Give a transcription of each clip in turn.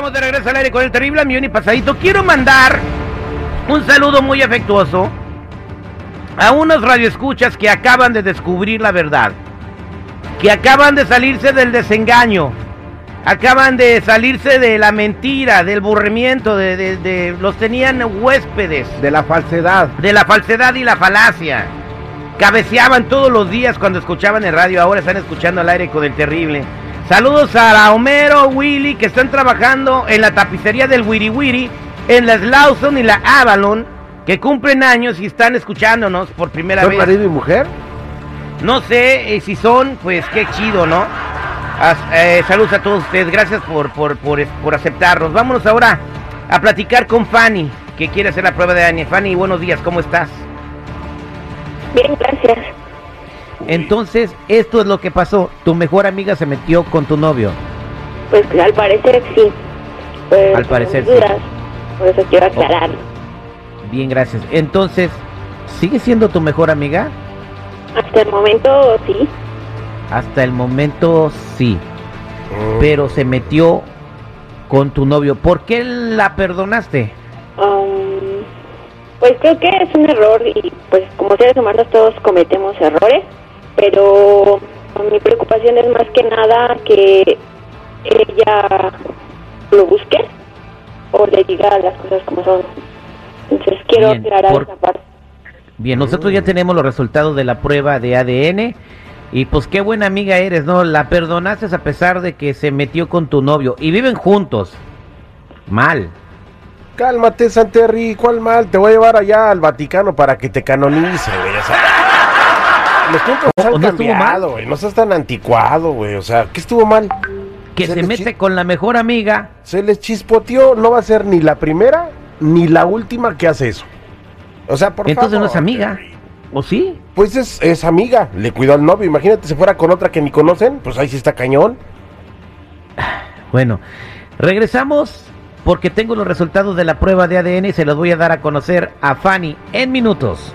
Estamos de regreso al aire con el terrible millón y pasadito. Quiero mandar un saludo muy afectuoso a unos radioescuchas que acaban de descubrir la verdad, que acaban de salirse del desengaño, acaban de salirse de la mentira, del burrimiento, de, de- de- los tenían huéspedes, De la falsedad. de la falsedad y la falacia. Cabeceaban todos los días cuando escuchaban el radio, ahora están escuchando al aire con el terrible. Saludos a Homero, Willy, que están trabajando en la tapicería del Wiri Wiri, en la Slauson y la Avalon, que cumplen años y están escuchándonos por primera ¿Son vez. marido y mujer? No sé eh, si son, pues qué chido, ¿no? As- eh, saludos a todos ustedes, gracias por, por, por, por aceptarnos. Vámonos ahora a platicar con Fanny, que quiere hacer la prueba de ADN. Fanny, buenos días, ¿cómo estás? Bien, gracias. Entonces, esto es lo que pasó. Tu mejor amiga se metió con tu novio. Pues al parecer sí. Pues, Al parecer sí. Por eso quiero aclarar. Bien, gracias. Entonces, ¿sigue siendo tu mejor amiga? Hasta el momento sí. Hasta el momento sí, Mm. pero se metió con tu novio. ¿Por qué la perdonaste? Um, pues creo que es un error y pues como seres humanos todos cometemos errores, pero mi preocupación es más que nada que ella lo busque o le diga las cosas como son. Entonces quiero Bien, aclarar por- esa parte. Bien, nosotros ya tenemos los resultados de la prueba de ADN. Y pues qué buena amiga eres, ¿no? La perdonaste a pesar de que se metió con tu novio. Y viven juntos. Mal. Cálmate, Santerri, ¿cuál mal? Te voy a llevar allá al Vaticano para que te canonice, güey. O sea, los tiempos ¿No- han no estuvo cambiado, güey. No seas tan anticuado, güey. O sea, ¿qué estuvo mal? Que Se mete con la mejor amiga. Se les chispoteó, no va a ser ni la primera ni la última que hace eso. O sea, por Entonces favor. no es amiga. ¿O sí? Pues es, es amiga, le cuidó al novio. Imagínate si fuera con otra que ni conocen, pues ahí sí está cañón. Bueno, regresamos porque tengo los resultados de la prueba de ADN y se los voy a dar a conocer a Fanny en minutos.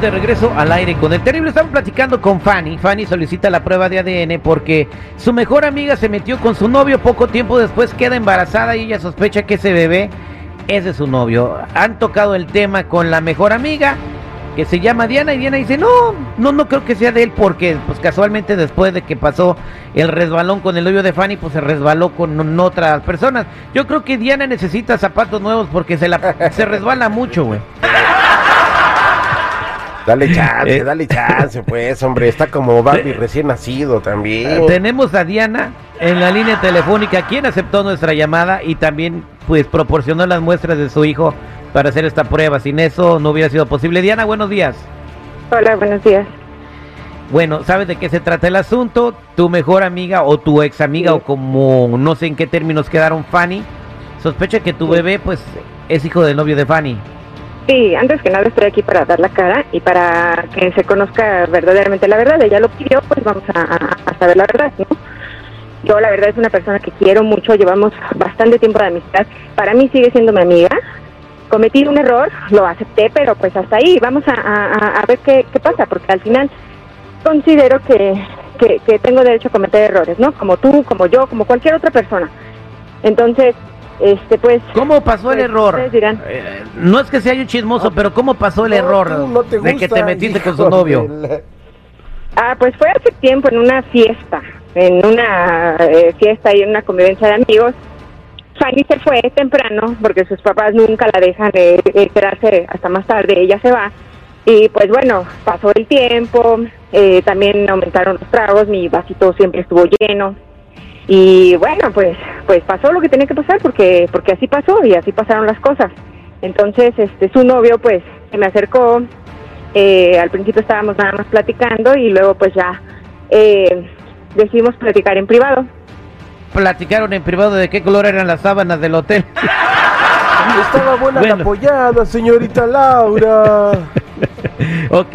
De regreso al aire con el terrible. Estamos platicando con Fanny. Fanny solicita la prueba de ADN porque su mejor amiga se metió con su novio. Poco tiempo después queda embarazada y ella sospecha que ese bebé es de su novio. Han tocado el tema con la mejor amiga que se llama Diana y Diana dice no, no, no creo que sea de él porque pues casualmente después de que pasó el resbalón con el novio de Fanny pues se resbaló con otras personas. Yo creo que Diana necesita zapatos nuevos porque se la se resbala mucho, güey. Dale chance, Eh. dale chance, pues, hombre. Está como Barbie recién nacido también. Tenemos a Diana en la línea telefónica, quien aceptó nuestra llamada y también pues proporcionó las muestras de su hijo para hacer esta prueba. Sin eso no hubiera sido posible. Diana, buenos días. Hola, buenos días. Bueno, ¿sabes de qué se trata el asunto? Tu mejor amiga o tu ex amiga Sí. o como no sé en qué términos quedaron Fanny, sospecha que tu Sí. bebé pues es hijo del novio de Fanny. Sí, antes que nada estoy aquí para dar la cara y para que se conozca verdaderamente la verdad. Ella lo pidió, pues vamos a, saber la verdad, ¿no? Yo la verdad es una persona que quiero mucho, llevamos bastante tiempo de amistad. Para mí sigue siendo mi amiga. Cometí un error, lo acepté, pero pues hasta ahí. Vamos a, ver qué, qué pasa, porque al final considero que, que, que tengo derecho a cometer errores, ¿no? Como tú, como yo, como cualquier otra persona. Entonces, este pues... ¿Cómo pasó el Pues, error? dirán. Eh, no es que sea un chismoso, pero ¿cómo pasó el No, error no de que te metiste con su novio? la- Ah, pues fue hace tiempo en una fiesta, en una eh, fiesta y en una convivencia de amigos. Fanny se fue temprano porque sus papás nunca la dejan de, de quedarse hasta más tarde, ella se va. Y pues bueno, pasó el tiempo, eh, también aumentaron los tragos, mi vasito siempre estuvo lleno. Y bueno, pues pues pasó lo que tenía que pasar porque porque así pasó y así pasaron las cosas. Entonces, este su novio pues se me acercó, eh, al principio estábamos nada más platicando y luego pues ya eh, decidimos platicar en privado. Platicaron en privado de qué color eran las sábanas del hotel. Estaba buena Bueno. la apoyada, señorita Laura. Ok.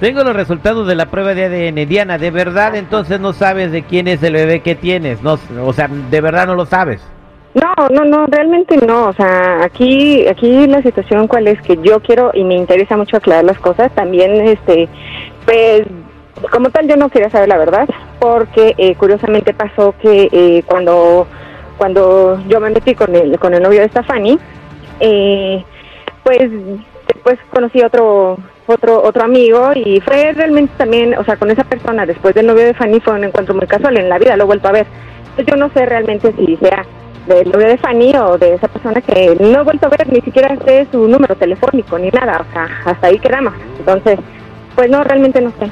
Tengo los resultados de la prueba de ADN. Diana, ¿de verdad entonces no sabes de quién es el bebé que tienes? No, o sea, ¿de verdad no lo sabes? No, no, no, realmente no. O sea, aquí, aquí la situación cuál es que yo quiero y me interesa mucho aclarar las cosas. También, este, pues, como tal, yo no quería saber la verdad, porque eh, curiosamente pasó que eh, cuando, cuando yo me metí con el, con el novio de Stefani, eh, pues después conocí otro otro otro amigo y fue realmente también, o sea, con esa persona después del novio de Fanny fue un encuentro muy casual en la vida, lo he vuelto a ver. Entonces, yo no sé realmente si sea del novio de Fanny o de esa persona que no he vuelto a ver, ni siquiera sé su número telefónico ni nada, o sea, hasta ahí quedamos. Entonces, pues no, realmente no sé.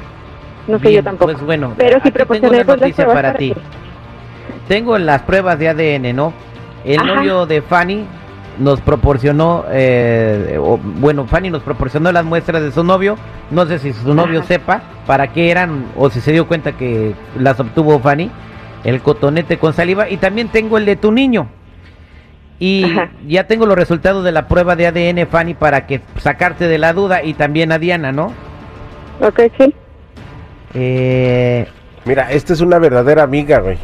No sé Bien, yo tampoco. Pues bueno, Pero sí tengo una noticia para ti. Tengo las pruebas de ADN, ¿no? El Ajá. novio de Fanny nos proporcionó, eh, o- bueno, Fanny nos proporcionó las muestras de su novio. No sé si su novio Ajá. sepa para qué eran o si se dio cuenta que las obtuvo Fanny. El cotonete con saliva. Y también tengo el de tu niño. Y Ajá. ya tengo los resultados de la prueba de ADN, Fanny, para que sacarte de la duda. Y también a Diana, ¿no? Ok, sí. Eh, Mira, esta es una verdadera amiga, güey.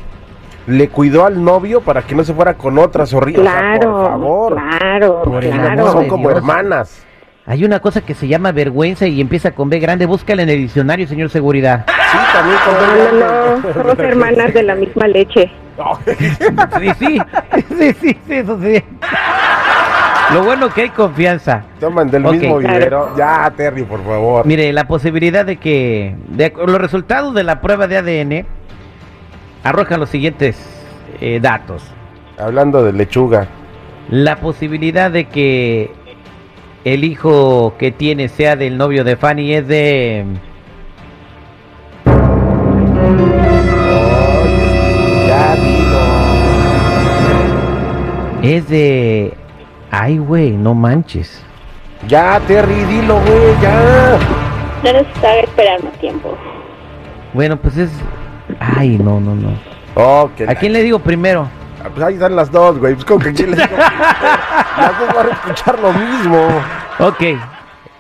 Le cuidó al novio para que no se fuera con otras horribles. Claro, por favor. claro, Por claro. Son como hermanas. Hay una cosa que se llama vergüenza y empieza con B grande. Búscala en el diccionario, señor seguridad. Sí, también con No, no, no, somos hermanas de la misma leche. Sí, sí, sí, sí, sí, eso sí. Lo bueno que hay confianza. Toman del mismo vivero. Ya, Terry, por favor. Mire, la posibilidad de que de- los resultados de la prueba de ADN arrojan los siguientes eh, datos. Hablando de lechuga. La posibilidad de que el hijo que tiene sea del novio de Fanny es de... Es de... Ay, güey, no manches. Ya, Terry, dilo, güey, ya. No nos esperar más tiempo. Bueno, pues es... Ay, no, no, no. Oh, ¿A quién le digo primero? Ah, Pues ahí están las dos, güey. Pues como que quién les digo. las dos van a escuchar lo mismo. Ok.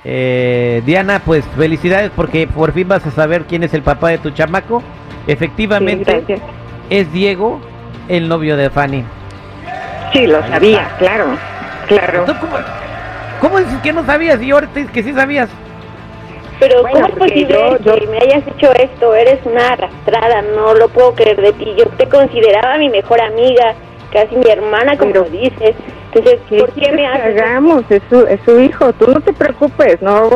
Eh, Diana, pues felicidades porque por fin vas a saber quién es el papá de tu chamaco. Efectivamente, es Diego, el novio de Fanny. Sí, lo sabía, claro, claro. ¿Tú ¿Cómo, cómo dices que no sabías y ahorita dices que sí sabías? Pero Bueno, ¿cómo es posible yo- yo- que me hayas hecho esto? Eres una arrastrada, no lo puedo creer de ti. Yo te consideraba mi mejor amiga, casi mi hermana, como Pero- dices. Entonces, ¿Qué ¿por qué me que haces hagamos? Es su, es su hijo, tú no te preocupes, no,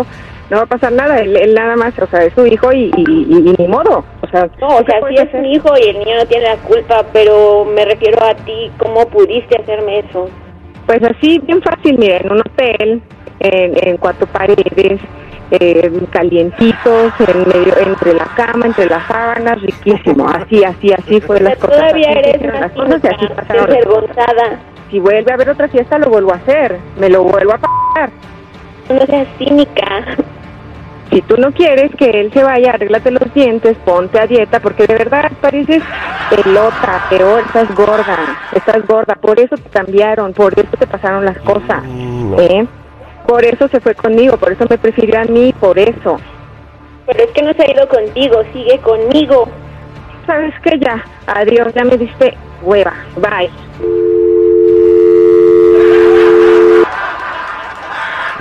no va a pasar nada, él, él nada más, o sea, es su hijo y, y, y- y ni modo, o sea, No, o ¿qué sea, sí es mi hijo y el niño no tiene la culpa, pero me refiero a ti, ¿cómo pudiste hacerme eso? Pues así, bien fácil, mira, en un hotel, en, en cuatro paredes, eh, calientitos, en medio, entre la cama, entre las sábanas, riquísimo, así, así, así fue las cosas. Todavía así eres una las cosas y así pasaron. Si vuelve a haber otra fiesta, lo vuelvo a hacer, me lo vuelvo a pagar. No seas cínica. Si tú no quieres que él se vaya, arréglate los dientes, ponte a dieta, porque de verdad pareces pelota, peor, estás gorda, estás gorda, por eso te cambiaron, por eso te pasaron las cosas, Mm, no. ¿eh? Por eso se fue conmigo, por eso me prefirió a mí, por eso. Pero es que no se ha ido contigo, sigue conmigo. ¿Sabes qué? Ya, adiós, ya me diste hueva, bye.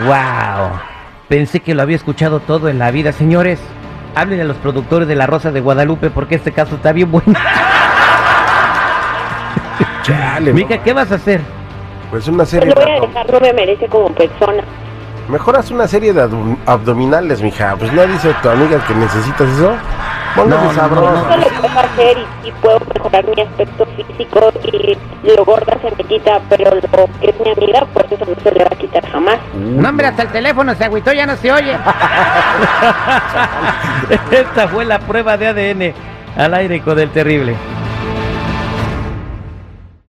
¡Wow! Pensé que lo había escuchado todo en la vida, señores. Hablen a los productores de La Rosa de Guadalupe porque este caso está bien bueno. Chale, Mica. ¿qué vas a hacer? Pues una Pues serie lo de voy a abdom- dejar, no me merece como persona. Mejor haz una serie de abdom- abdominales, mija. Pues no dice tu amiga que necesitas eso. Póngale No, no, sabroso. no, Eso lo puedo hacer y, y puedo mejorar mi aspecto físico y lo gorda se me quita, pero lo que es mi amiga, pues eso no se le va a quitar jamás. No, hombre, hasta el teléfono se agüitó, ya no se oye. Esta fue la prueba de ADN al aire con el terrible.